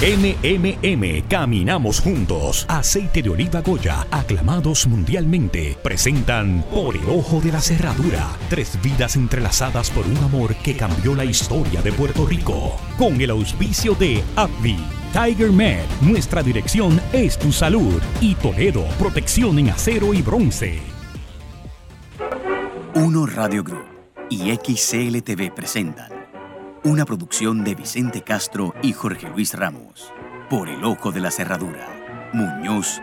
MMM, caminamos juntos. Aceite de oliva Goya, aclamados mundialmente, presentan Por el ojo de la cerradura. Tres vidas entrelazadas por un amor que cambió la historia de Puerto Rico. Con el auspicio de AbbVie. Tiger Med, nuestra dirección es tu salud. Y Toledo, protección en acero y bronce. Uno Radio Group y XCLTV presentan una producción de Vicente Castro y Jorge Luis Ramos. Por el ojo de la cerradura. Muñoz,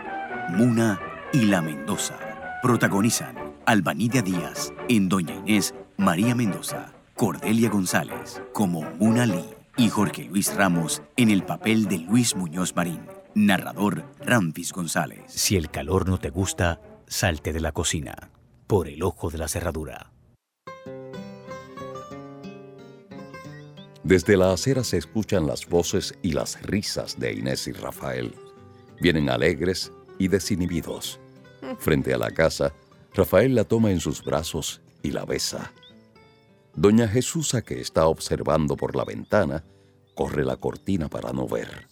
Muna y La Mendoza. Protagonizan Albanidia Díaz en Doña Inés, María Mendoza, Cordelia González como Muna Lee y Jorge Luis Ramos en el papel de Luis Muñoz Marín. Narrador Ramfis González. Si el calor no te gusta, salte de la cocina. Por el ojo de la cerradura. Desde la acera se escuchan las voces y las risas de Inés y Rafael. Vienen alegres y desinhibidos. Frente a la casa, Rafael la toma en sus brazos y la besa. Doña Jesusa, que está observando por la ventana, corre la cortina para no ver.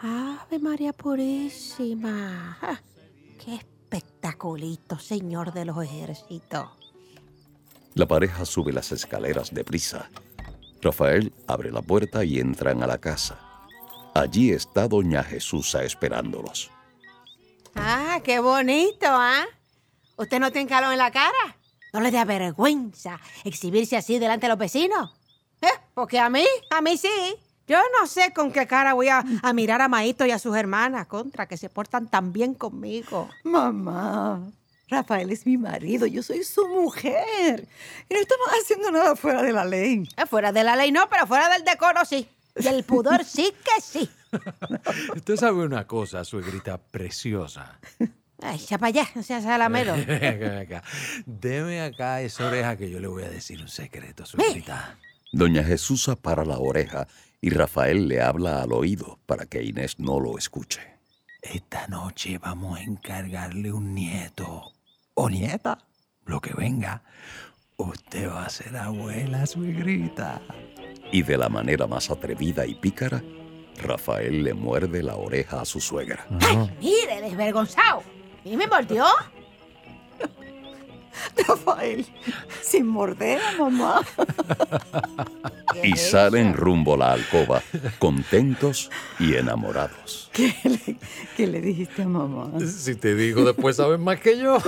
Ave María Purísima. ¡Qué espectaculito, señor de los ejércitos! La pareja sube las escaleras deprisa. Rafael abre la puerta y entran a la casa. Allí está Doña Jesusa esperándolos. ¡Ah, qué bonito, ah! ¿Usted no tiene calor en la cara? ¿No le da vergüenza exhibirse así delante de los vecinos? ¿Eh? Porque a mí, a mí sí. Yo no sé con qué cara voy a, a mirar a Maito y a sus hermanas contra que se portan tan bien conmigo. Mamá, Rafael es mi marido, yo soy su mujer. Y no estamos haciendo nada fuera de la ley. Eh, fuera de la ley no, pero fuera del decoro sí. Y el pudor sí que sí. Usted sabe una cosa, suegrita preciosa. Ay, ya para allá, no seas alamero. Ven acá, ven acá. Deme acá esa oreja que yo le voy a decir un secreto, suegrita. Doña Jesusa para la oreja y Rafael le habla al oído para que Inés no lo escuche. Esta noche vamos a encargarle un nieto o nieta, lo que venga. Usted va a ser abuela, suegrita. Y de la manera más atrevida y pícara, Rafael le muerde la oreja a su suegra. ¡Ay, mire, desvergonzado! ¿Y me mordió? Rafael, sin morder a mamá. Y salen rumbo a la alcoba, contentos y enamorados. ¿Qué le, qué le dijiste a mamá? Si te digo, después sabes más que yo.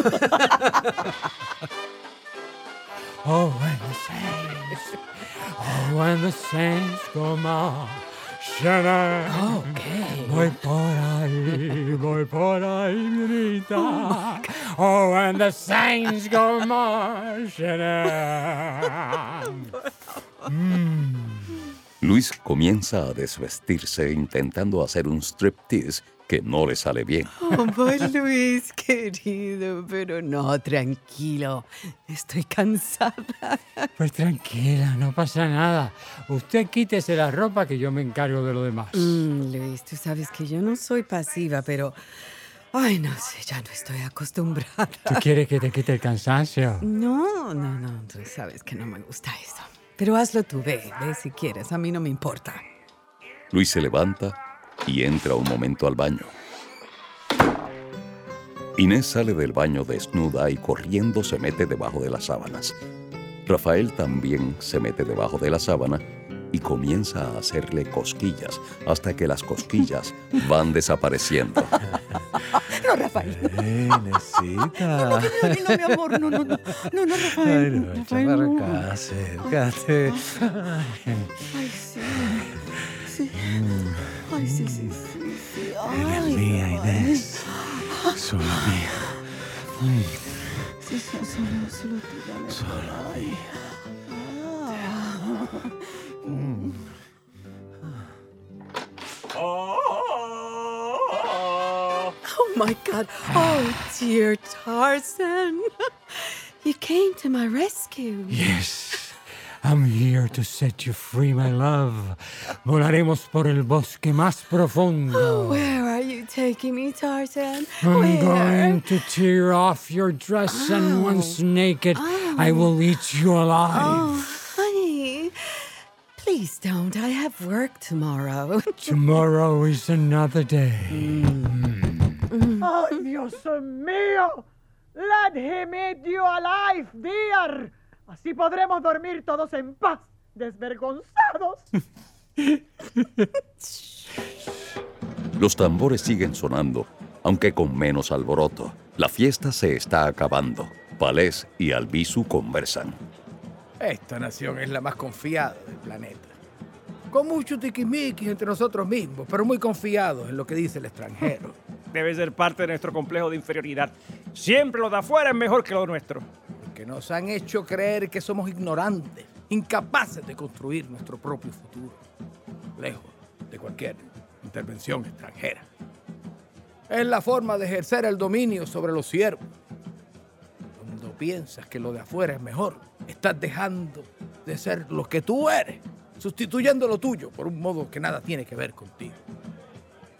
oh, when the saints, oh, when the saints marching. Ok. Voy por ahí, voy por ahí, mirita. Oh, when the saints go marching. Luis comienza a desvestirse intentando hacer un striptease que no le sale bien. Oh, Luis, querido, pero no, tranquilo. Estoy cansada. Pues tranquila, no pasa nada. Usted quítese la ropa que yo me encargo de lo demás. Mm, Luis, tú sabes que yo no soy pasiva, pero... Ay, no sé, ya no estoy acostumbrada. ¿Tú quieres que te quite el cansancio? No, no, no, tú sabes que no me gusta eso. Pero hazlo tú, ve, ve si quieres, a mí no me importa. Luis se levanta y entra un momento al baño. Inés sale del baño desnuda y corriendo se mete debajo de las sábanas. Rafael también se mete debajo de la sábana y comienza a hacerle cosquillas hasta que las cosquillas van desapareciendo. No, Rafael. Eh, Necesita. Ay, no, mi amor, no, no, no, no, no, Ay, Rafael. no, Rafael, no. acércate. Ay, sí, sí, sí. Eres Ay, mía, Inés. Solo mía. Sí, solo, solo tú. Solo mía. Mm. Oh, oh, oh. oh my God. Oh, dear Tarzan. You came to my rescue. Yes. I'm here to set you free, my love. Volaremos por el bosque más profundo. Oh, Where are you taking me, Tarzan? I'm Where? going to tear off your dress, and oh. once naked, oh. I will eat you alive. Oh, honey. Please don't. I have work tomorrow. Tomorrow is another day. Mm. ¡Ay, Dios mío! Let him eat you alive, dear. Así podremos dormir todos en paz, desvergonzados. Los tambores siguen sonando, aunque con menos alboroto. La fiesta se está acabando. Palés y Albizu conversan. Esta nación es la más confiada del planeta. Con mucho tiquismiquis entre nosotros mismos, pero muy confiados en lo que dice el extranjero. Debe ser parte de nuestro complejo de inferioridad. Siempre lo de afuera es mejor que lo nuestro. Que nos han hecho creer que somos ignorantes, incapaces de construir nuestro propio futuro, lejos de cualquier intervención extranjera. Es la forma de ejercer el dominio sobre los siervos. Cuando piensas que lo de afuera es mejor, estás dejando de ser lo que tú eres, sustituyendo lo tuyo por un modo que nada tiene que ver contigo.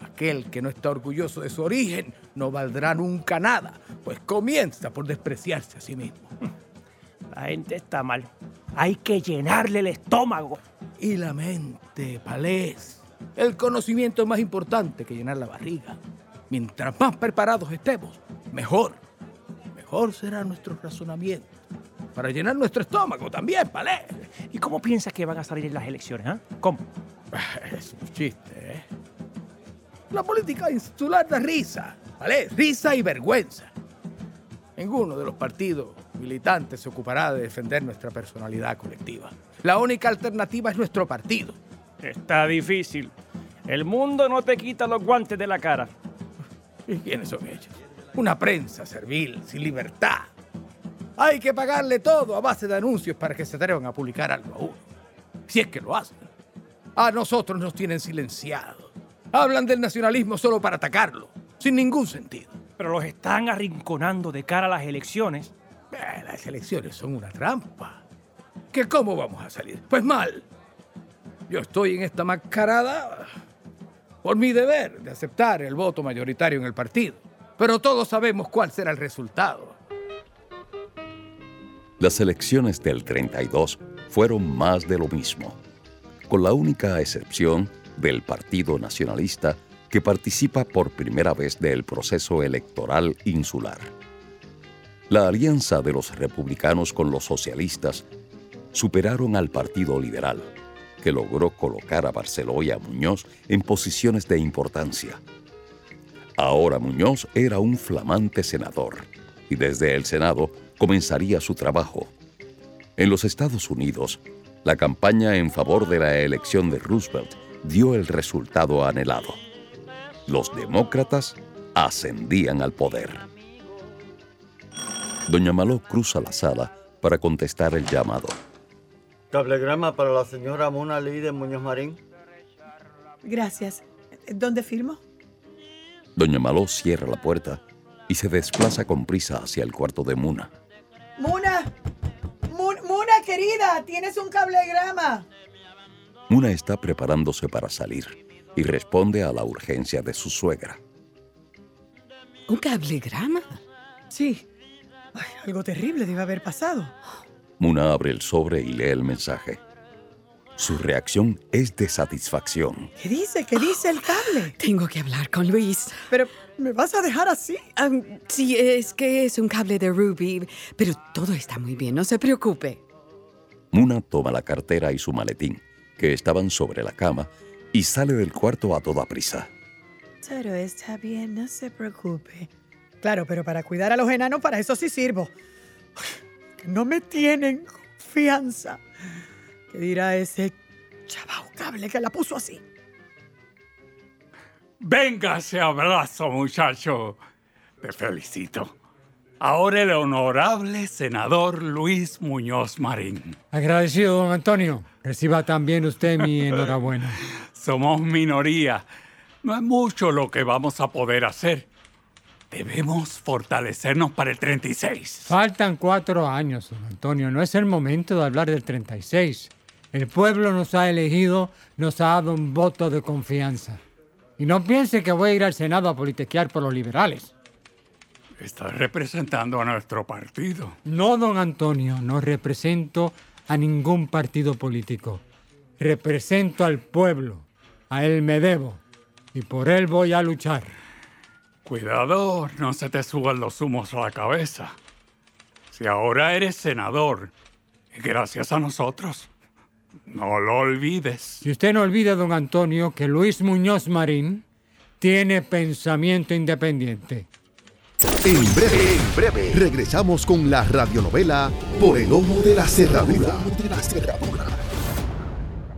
Aquel que no está orgulloso de su origen no valdrá nunca nada, pues comienza por despreciarse a sí mismo. La gente está mal. Hay que llenarle el estómago. Y la mente, palés. El conocimiento es más importante que llenar la barriga. Mientras más preparados estemos, mejor. Mejor será nuestro razonamiento. Para llenar nuestro estómago también, palés. ¿Y cómo piensas que van a salir en las elecciones? ah? ¿Cómo? Es un chiste, ¿eh? La política insular da risa, ¿vale? Risa y vergüenza. Ninguno de los partidos militantes se ocupará de defender nuestra personalidad colectiva. La única alternativa es nuestro partido. Está difícil. El mundo no te quita los guantes de la cara. ¿Y quiénes son ellos? Una prensa servil, sin libertad. Hay que pagarle todo a base de anuncios para que se atrevan a publicar algo a uno. Si es que lo hacen. A nosotros nos tienen silenciados. Hablan del nacionalismo solo para atacarlo, sin ningún sentido. Pero los están arrinconando de cara a las elecciones. Eh, las elecciones son una trampa. ¿Que cómo vamos a salir? Pues mal. Yo estoy en esta mascarada por mi deber de aceptar el voto mayoritario en el partido. Pero todos sabemos cuál será el resultado. Las elecciones del 32 fueron más de lo mismo, con la única excepción del Partido Nacionalista que participa por primera vez del proceso electoral insular. La alianza de los republicanos con los socialistas superaron al Partido Liberal, que logró colocar a Barceló y a Muñoz en posiciones de importancia. Ahora Muñoz era un flamante senador y desde el Senado comenzaría su trabajo. En los Estados Unidos, la campaña en favor de la elección de Roosevelt dio el resultado anhelado. Los demócratas ascendían al poder. Doña Maló cruza la sala para contestar el llamado. Cablegrama para la señora Mona Lee de Muñoz Marín. Gracias. ¿Dónde firmo? Doña Maló cierra la puerta y se desplaza con prisa hacia el cuarto de Muna. Muna. Mun- Muna, querida, tienes un cablegrama. Muna está preparándose para salir y responde a la urgencia de su suegra. ¿Un cablegrama? Sí. Ay, algo terrible debe haber pasado. Muna abre el sobre y lee el mensaje. Su reacción es de satisfacción. ¿Qué dice? ¿Qué dice el cable? Tengo que hablar con Luis. Pero, ¿me vas a dejar así? Sí, es que es un cable de Ruby, pero todo está muy bien, no se preocupe. Muna toma la cartera y su maletín, que estaban sobre la cama, y sale del cuarto a toda prisa. Todo está bien, no se preocupe. Claro, pero para cuidar a los enanos, para eso sí sirvo. No me tienen confianza. ¿Qué dirá ese chabao cable que la puso así? Venga ese abrazo, muchacho. Te felicito. Ahora el honorable senador Luis Muñoz Marín. Agradecido, don Antonio. Reciba también usted mi enhorabuena. Somos minoría. No es mucho lo que vamos a poder hacer. Debemos fortalecernos para el 36. Faltan cuatro años, don Antonio. No es el momento de hablar del 36. El pueblo nos ha elegido, nos ha dado un voto de confianza. Y no piense que voy a ir al Senado a politiquear por los liberales. Estás representando a nuestro partido. No, don Antonio, no represento a ningún partido político. represento al pueblo. A él me debo. Y por él voy a luchar. Cuidado, no se te suban los humos a la cabeza. Si ahora eres senador, gracias a nosotros. No lo olvides. Si usted no olvida, don Antonio, que Luis Muñoz Marín tiene pensamiento independiente. En breve, en breve, regresamos con la radionovela Por el ojo de la cerradura.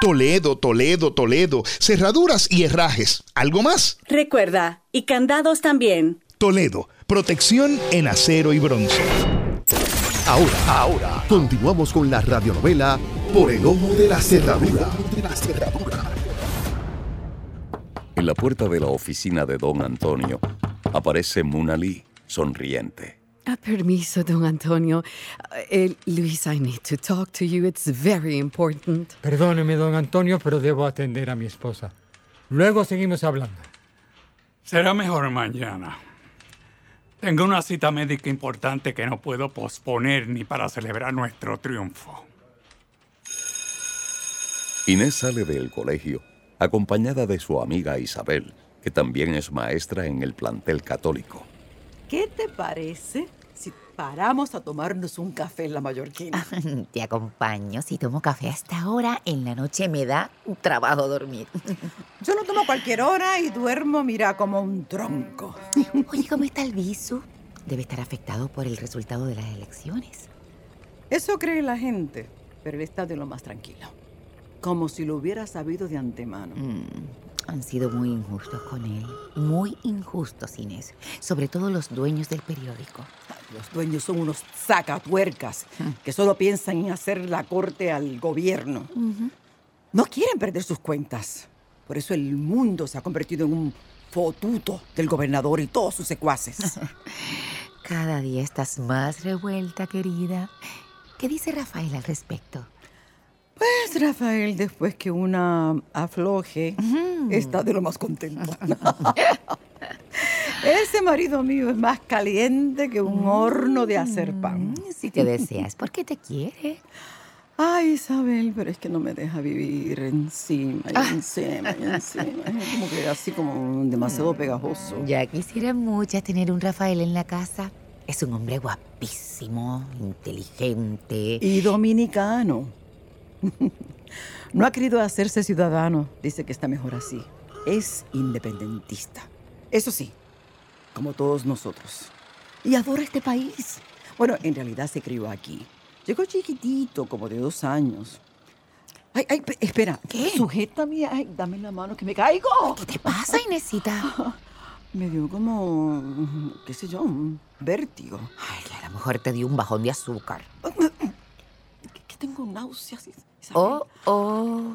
Toledo, Toledo, Toledo. Cerraduras y herrajes. ¿Algo más? Recuerda, y candados también. Toledo, protección en acero y bronce. Ahora, ahora, continuamos con la radionovela Por el ojo de la cerradura. En la puerta de la oficina de don Antonio aparece Munali sonriente. Ah, permiso, don Antonio. Eh, Luis, I need to talk to you. It's very important. Perdóneme, don Antonio, pero debo atender a mi esposa. Luego seguimos hablando. Será mejor mañana. Tengo una cita médica importante que no puedo posponer ni para celebrar nuestro triunfo. Inés sale del colegio acompañada de su amiga Isabel, que también es maestra en el plantel católico. ¿Qué te parece si paramos a tomarnos un café en la Mallorquina? Te acompaño. Si tomo café hasta ahora, en la noche me da trabajo dormir. Yo lo tomo a cualquier hora y duermo, mira, como un tronco. Oye, ¿cómo está el viso? Debe estar afectado por el resultado de las elecciones. Eso cree la gente, pero él está de lo más tranquilo. Como si lo hubiera sabido de antemano. Mm, han sido muy injustos con él. Muy injustos, Inés. Sobre todo los dueños del periódico. Los dueños son unos sacatuercas que solo piensan en hacer la corte al gobierno. No quieren perder sus cuentas. Por eso el mundo se ha convertido en un fotuto del gobernador y todos sus secuaces. Cada día estás más revuelta, querida. ¿Qué dice Rafael al respecto? Pues Rafael, después que una afloje, está de lo más contento. Ese marido mío es más caliente que un horno de hacer pan. Si te deseas, ¿por qué te quiere? Ay, Isabel, pero es que no me deja vivir encima y encima y encima. Es como que así como demasiado pegajoso. Ya quisiera mucho tener un Rafael en la casa. Es un hombre guapísimo, inteligente. Y dominicano. No ha querido hacerse ciudadano. Dice que está mejor así. Es independentista. Eso sí, como todos nosotros. Y adora este país. Bueno, en realidad se crió aquí. Llegó chiquitito, como de dos años. Ay, ay, pe- espera. ¿Qué? Sujétame. Ay, dame la mano que me caigo. ¿Qué te pasa, Inesita? Me dio como, qué sé yo, un vértigo. Ay, A lo mejor te dio un bajón de azúcar. Que tengo náuseas. Isabel. Oh, oh.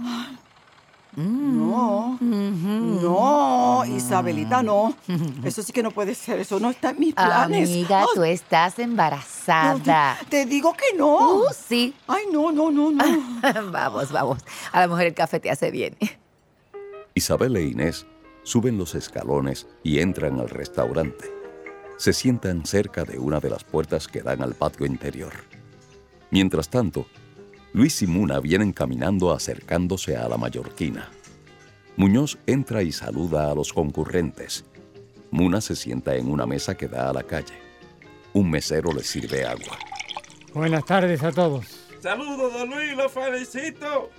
No, no, Isabelita, no. Eso sí que no puede ser, eso no está en mis planes. Amiga, tú estás embarazada. Te digo que no. Uh, sí. Ay, no, no, no, no. vamos, vamos. A lo mejor el café te hace bien. Isabel e Inés suben los escalones y entran al restaurante. Se sientan cerca de una de las puertas que dan al patio interior. Mientras tanto, Luis y Muna vienen caminando acercándose a la mallorquina. Muñoz entra y saluda a los concurrentes. Muna se sienta en una mesa que da a la calle. Un mesero le sirve agua. Buenas tardes a todos. Saludos, don Luis, lo felicito.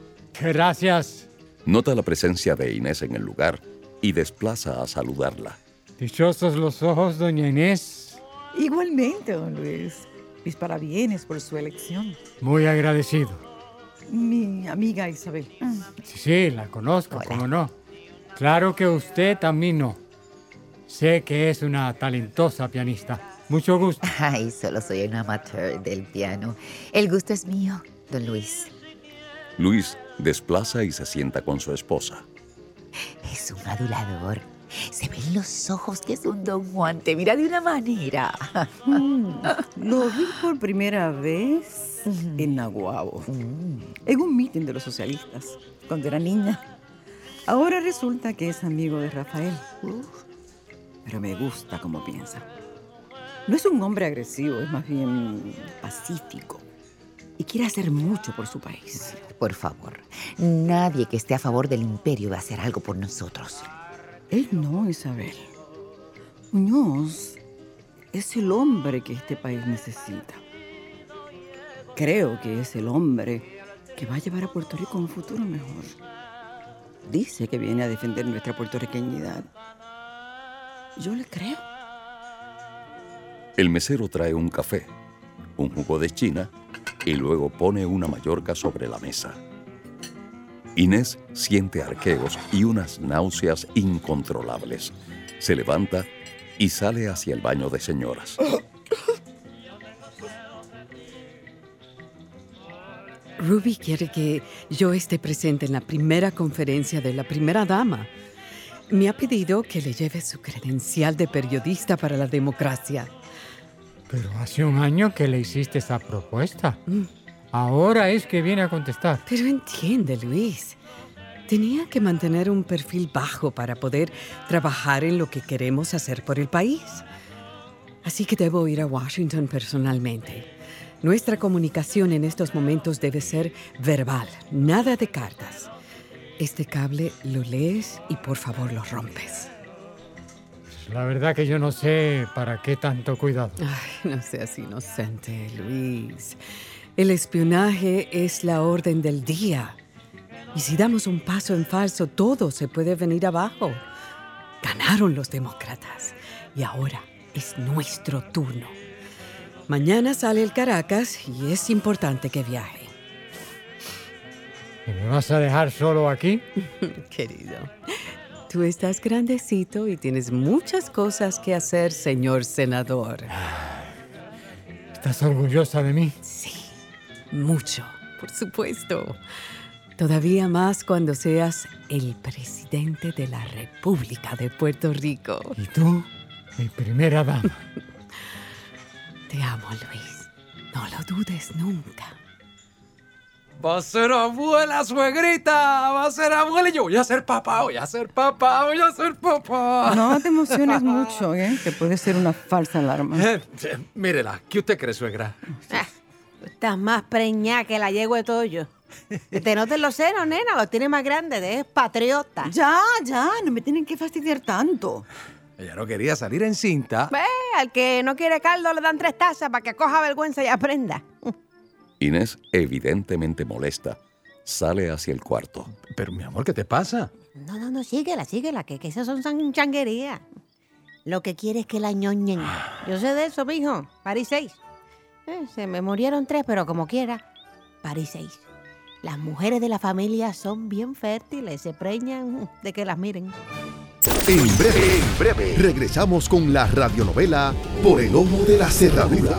Gracias. Nota la presencia de Inés en el lugar y desplaza a saludarla. Dichosos los ojos, doña Inés. Igualmente, don Luis. Mis parabienes por su elección. Muy agradecido. Mi amiga Isabel. Sí, sí, la conozco, cómo no. Claro que usted también no. Sé que es una talentosa pianista. Mucho gusto. Ay, solo soy un amateur del piano. El gusto es mío, don Luis. Luis desplaza y se sienta con su esposa. Es un adulador. Se ven los ojos que es un don Juan. Te mira de una manera. Mm, Lo vi por primera vez en Naguabo, en un mitin de los socialistas, cuando era niña. Ahora resulta que es amigo de Rafael. Pero me gusta cómo piensa. No es un hombre agresivo, es más bien pacífico. Y quiere hacer mucho por su país. Por favor, nadie que esté a favor del imperio va a hacer algo por nosotros. Él no, Isabel. Muñoz es el hombre que este país necesita. Creo que es el hombre que va a llevar a Puerto Rico a un futuro mejor. Dice que viene a defender nuestra puertorriqueñidad. Yo le creo. El mesero trae un café, un jugo de China y luego pone una mallorca sobre la mesa. Inés siente arqueos y unas náuseas incontrolables. Se levanta y sale hacia el baño de señoras. Ruby quiere que yo esté presente en la primera conferencia de la primera dama. Me ha pedido que le lleve su credencial de periodista para la democracia. Pero hace un año que le hiciste esa propuesta. Ahora es que viene a contestar. Pero entiende, Luis. Tenía que mantener un perfil bajo para poder trabajar en lo que queremos hacer por el país. Así que debo ir a Washington personalmente. Nuestra comunicación en estos momentos debe ser verbal, nada de cartas. Este cable lo lees y por favor lo rompes. La verdad que yo no sé para qué tanto cuidado. Ay, no seas inocente, Luis. El espionaje es la orden del día. Y si damos un paso en falso, todo se puede venir abajo. Ganaron los demócratas y ahora es nuestro turno. Mañana sale el Caracas y es importante que viaje. ¿Y me vas a dejar solo aquí? Querido, tú estás grandecito y tienes muchas cosas que hacer, señor senador. ¿Estás orgullosa de mí? Sí, mucho, por supuesto. Todavía más cuando seas el presidente de la República de Puerto Rico. ¿Y tú? Mi primera dama. Te amo, Luis. No lo dudes nunca. Va a ser abuela, suegrita. Va a ser abuela y yo voy a ser papá, voy a ser papá, voy a ser papá. No te emociones mucho, ¿eh? Que puede ser una falsa alarma. Eh, eh, mírela, ¿qué usted cree, suegra? Ah, estás más preñada que la yegua de Toyo. Te noten los senos, nena, los tiene más grandes, es patriota. Ya, ya, no me tienen que fastidiar tanto. Ella no quería salir en cinta. Ve, al que no quiere caldo le dan tres tazas para que coja vergüenza y aprenda. Inés, evidentemente molesta, sale hacia el cuarto. Pero mi amor, ¿qué te pasa? No, no, no, síguela, síguela, que, que esas son changuerías. Lo que quiere es que la ñoñen. Yo sé de eso, mijo. París seis. Eh, se me murieron tres, pero como quiera, París seis. Las mujeres de la familia son bien fértiles, se preñan de que las miren. En breve, en breve, regresamos con la radionovela Por el Ojo de la Cerradura.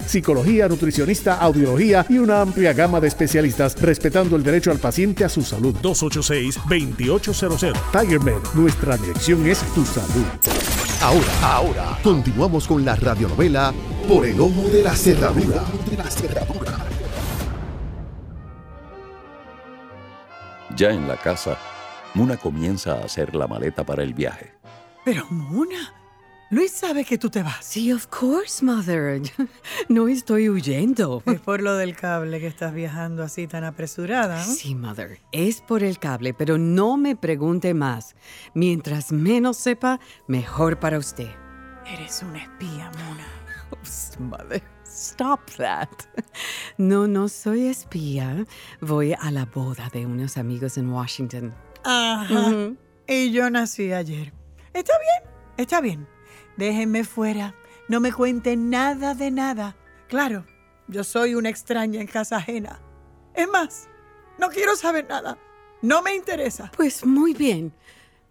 psicología, nutricionista, audiología y una amplia gama de especialistas, respetando el derecho al paciente a su salud. 286-2800. Tiger Med, nuestra dirección es tu salud. Ahora, ahora, continuamos con la radionovela Por el Ojo de la Cerradura. Ya en la casa, Muna comienza a hacer la maleta para el viaje. Pero, Mona, Luis sabe que tú te vas. Sí, of course, mother. No estoy huyendo. Es por lo del cable que estás viajando así tan apresurada. Sí, mother. Es por el cable, pero no me pregunte más. Mientras menos sepa, mejor para usted. Eres una espía, Mona. Oh, mother, stop that. No, no soy espía. Voy a la boda de unos amigos en Washington. Ajá. Ujú. Y yo nací ayer. Está bien, está bien. Déjenme fuera. No me cuenten nada de nada. Claro, yo soy una extraña en casa ajena. Es más, no quiero saber nada. No me interesa. Pues muy bien.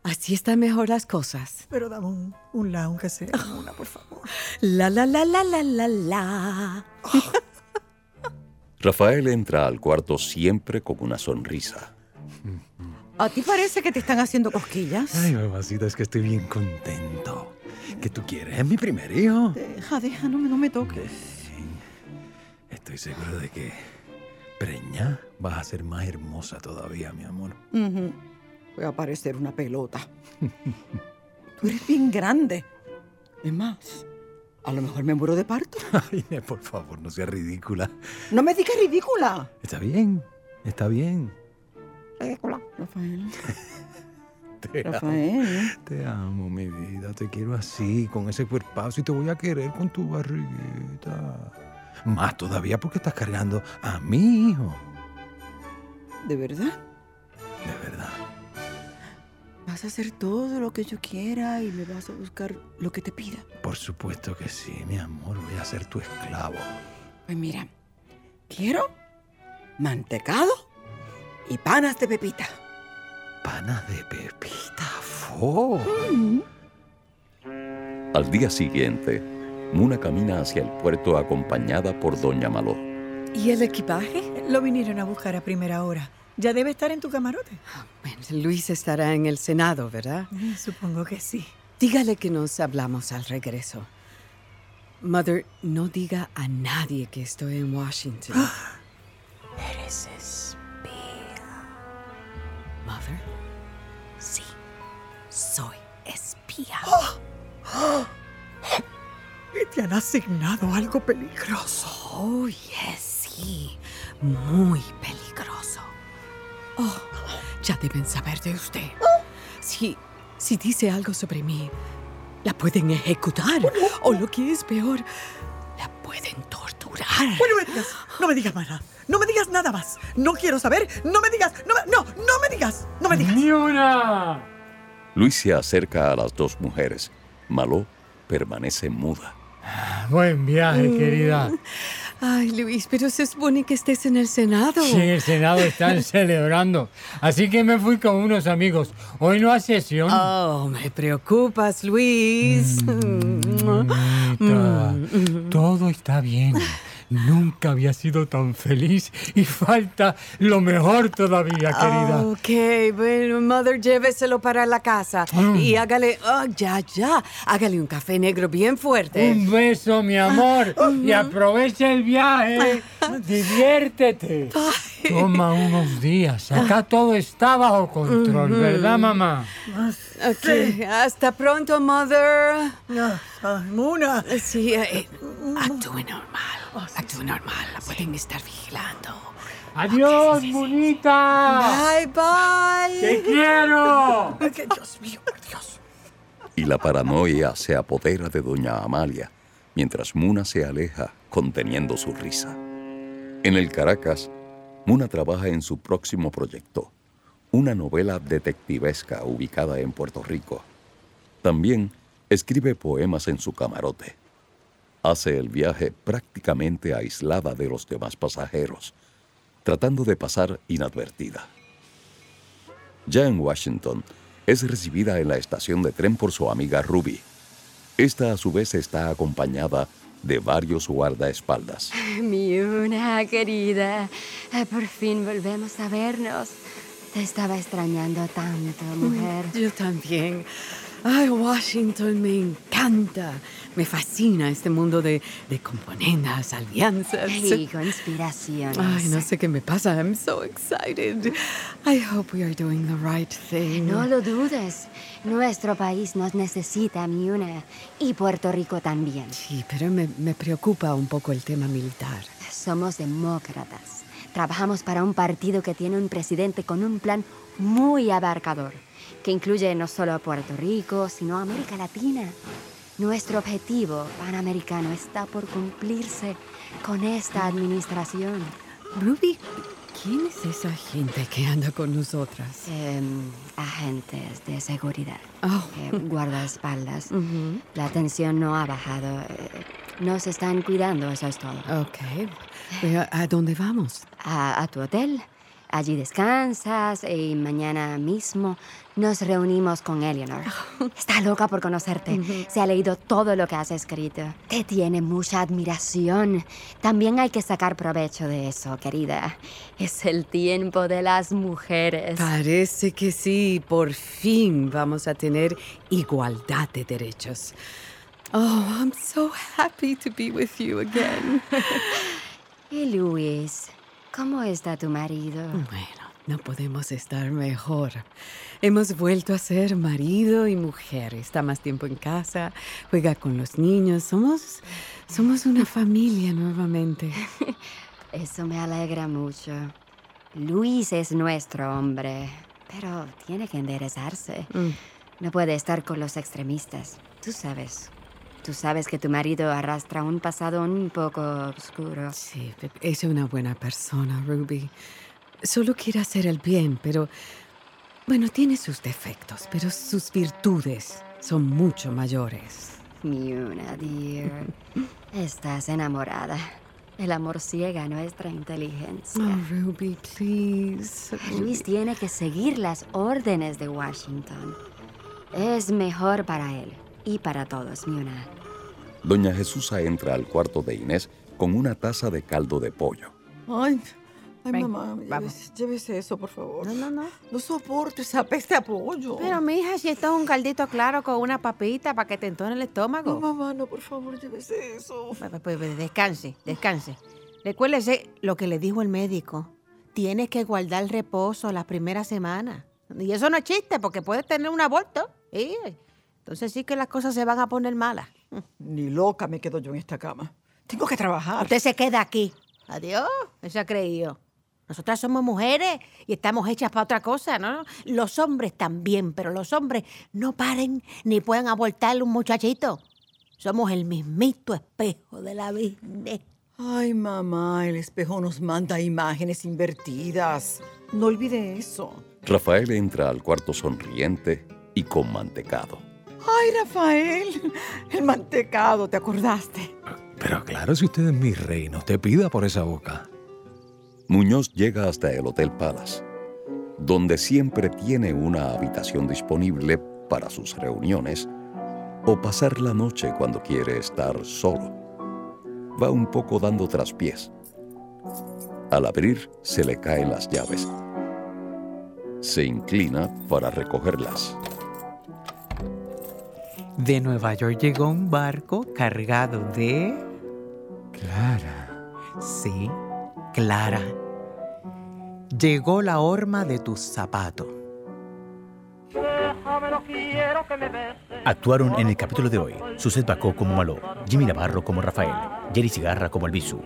Así están mejor las cosas. Pero dame un, un la, aunque sea una, por favor. La la la la la la la. Rafael entra al cuarto siempre con una sonrisa. ¿A ti parece que te están haciendo cosquillas? Ay, mamacita, es que estoy bien contento. ¿Qué tú quieres? Es mi primer hijo. Deja, deja, no me, no me toques. Estoy seguro de que preña vas a ser más hermosa todavía, mi amor. Ujú. Voy a parecer una pelota. Tú eres bien grande. Es más, a lo mejor me muero de parto. Ay, por favor, no seas ridícula. No me digas ridícula. Está bien, está bien. Ridícula. Rafael. Te Rafael. amo, te amo, mi vida. Te quiero así, con ese cuerpazo y te voy a querer con tu barriguita. Más todavía porque estás cargando a mi hijo. ¿De verdad? De verdad. Vas a hacer todo lo que yo quiera y me vas a buscar lo que te pida. Por supuesto que sí, mi amor. Voy a ser tu esclavo. Pues mira, quiero mantecado y panas de pepita. De pepita, fo. Al día siguiente, Muna camina hacia el puerto acompañada por Doña Maló. ¿Y el equipaje? Lo vinieron a buscar a primera hora. Ya debe estar en tu camarote. Bueno, Luis estará en el Senado, ¿verdad? Eh, Supongo que sí. Dígale que nos hablamos al regreso. Mother, no diga a nadie que estoy en Washington. Eres Y te han asignado algo peligroso. Oh, yes, sí, muy peligroso. Oh, ya deben saber de usted. Si, si dice algo sobre mí, la pueden ejecutar. O lo que es peor, la pueden torturar. Bueno, no me digas, no me digas más nada. No me digas nada más. No quiero saber. No me digas. No, me- no, no me digas. No me digas. ¡Ni una! Luis se acerca a las dos mujeres. Maló permanece muda. Buen viaje, Mm. querida. Ay, Luis, pero se supone que estés en el Senado. Sí, el Senado están celebrando. Así que me fui con unos amigos. Hoy no hay sesión. Oh, me preocupas, Luis. Bonita. Todo está bien. Nunca había sido tan feliz y falta lo mejor todavía, querida. Ok, bueno, Mother, lléveselo para la casa Mm. y hágale, oh, ya, ya, hágale un café negro bien fuerte. Un beso, mi amor. Y aprovecha el viaje. Diviértete. Toma unos días. Acá todo está bajo control. ¿verdad, mamá? Ok, hasta pronto, Mother. Muna. Sí, eh, actúe normal. Actúe normal. La pueden estar vigilando. Adiós, bonita. Bye, bye. Te quiero. Dios mío, por Dios. Y la paranoia se apodera de doña Amalia, mientras Muna se aleja conteniendo su risa. En el Caracas, Muna trabaja en su próximo proyecto, una novela detectivesca ubicada en Puerto Rico. También escribe poemas en su camarote. Hace el viaje prácticamente aislada de los demás pasajeros, tratando de pasar inadvertida. Ya en Washington, es recibida en la estación de tren por su amiga Ruby. Esta a su vez está acompañada de varios guardaespaldas. Mi una querida, eh, por fin volvemos a vernos. Te estaba extrañando tanto, mujer. Yo también. Ay, Washington me encanta. Me fascina este mundo de, de componendas, alianzas. Y conspiraciones. Ay, no sé qué me pasa. I'm so excited. I hope we are doing the right thing. No lo dudes. Nuestro país nos necesita, mi una. Y Puerto Rico también. Sí, pero me, me preocupa un poco el tema militar. Somos demócratas. Trabajamos para un partido que tiene un presidente con un plan muy abarcador, que incluye no solo a Puerto Rico, sino a América Latina. Nuestro objetivo panamericano está por cumplirse con esta administración. Ruby, ¿quién es esa gente que anda con nosotras? Em, agentes de seguridad. Oh. eh, guardaespaldas. La tensión no ha bajado. eh, Nos están cuidando, eso es todo. Ok. Pero, ¿A dónde vamos? A, a tu hotel. Allí descansas y mañana mismo nos reunimos con Eleanor. Está loca por conocerte. Se ha leído todo lo que has escrito. Te tiene mucha admiración. También hay que sacar provecho de eso, querida. Es el tiempo de las mujeres. Parece que sí, por fin vamos a tener igualdad de derechos. Oh, I'm so happy to be with you again. Y Luis, ¿cómo está tu marido? Bueno, no podemos estar mejor. Hemos vuelto a ser marido y mujer. Está más tiempo en casa, juega con los niños. Somos, somos una familia nuevamente. Eso me alegra mucho. Luis es nuestro hombre, pero tiene que enderezarse. Mm. No puede estar con los extremistas. Tú sabes. Tú sabes que tu marido arrastra un pasado un poco oscuro. Sí, es una buena persona, Ruby. Solo quiere hacer el bien, pero... Bueno, tiene sus defectos, pero sus virtudes son mucho mayores. Mi una, dear. Estás enamorada. El amor ciega nuestra inteligencia. Oh, Ruby, please. Luis tiene que seguir las órdenes de Washington. Es mejor para él y para todos, Miuna. Doña Jesusa entra al cuarto de Inés con una taza de caldo de pollo. Ay, ay Ven, mamá, vamos. llévese, llévese eso, por favor. No, no, no. No soporto esa peste a pollo. Pero, mija, si esto es un caldito claro con una papita para que te entone el estómago. No, mamá, no, por favor, llévese eso. Pues, pues, pues, descanse, descanse. Recuérdese lo que le dijo el médico. Tienes que guardar reposo las primeras semanas. Y eso no es chiste, porque puedes tener un aborto. ¿sí? Entonces sí que las cosas se van a poner malas. Ni loca me quedo yo en esta cama. Tengo que trabajar. Usted se queda aquí. Adiós. Eso ha creído. Nosotras somos mujeres y estamos hechas para otra cosa, ¿no? Los hombres también, pero los hombres no paren ni pueden abortar un muchachito. Somos el mismito espejo de la business. Ay, mamá, el espejo nos manda imágenes invertidas. No olvide eso. Rafael entra al cuarto sonriente y con mantecado. Ay, Rafael, el mantecado, ¿te acordaste? Pero claro, si usted es mi rey, no te pida por esa boca. Muñoz llega hasta el Hotel Palace, donde siempre tiene una habitación disponible para sus reuniones o pasar la noche cuando quiere estar solo. Va un poco dando traspiés. Al abrir, se le caen las llaves. Se inclina para recogerlas. De Nueva York llegó un barco cargado de... Clara. Sí, Clara. Llegó la horma de tu zapato. Actuaron en el capítulo de hoy Suset Bacó como Malo, Jimmy Navarro como Rafael, Jerry Cigarra como Albizu,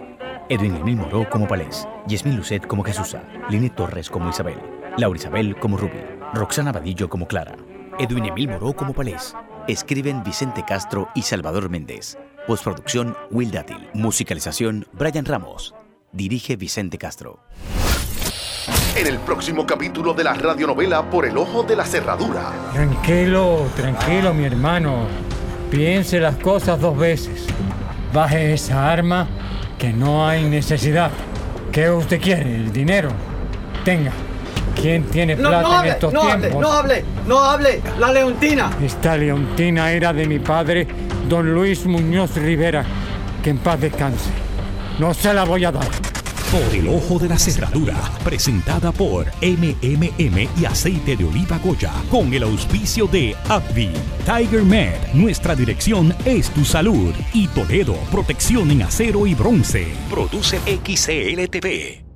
Edwin Emil Moró como Palés, Yasmín Lucet como Jesusa, Linet Torres como Isabel, Laura Isabel como Ruby, Roxana Vadillo como Clara, Edwin Emil Moró como Palés. Escriben Vicente Castro y Salvador Méndez. Postproducción Will Dátil. Musicalización Brian Ramos. Dirige Vicente Castro. En el próximo capítulo de la radionovela Por el Ojo de la Cerradura. Tranquilo, tranquilo, mi hermano. Piense las cosas dos veces. Baje esa arma, que no hay necesidad. ¿Qué usted quiere? ¿El dinero? Tenga. ¿Quién tiene No, plata no en estos no hable, no hable, no hable. La leontina. Esta leontina era de mi padre, don Luis Muñoz Rivera. Que en paz descanse. No se la voy a dar. Por el ojo de la cerradura, presentada por MMM y aceite de oliva Goya, con el auspicio de Abby, Tiger Med, nuestra dirección es tu salud, y Toledo, protección en acero y bronce. Produce XCLTV.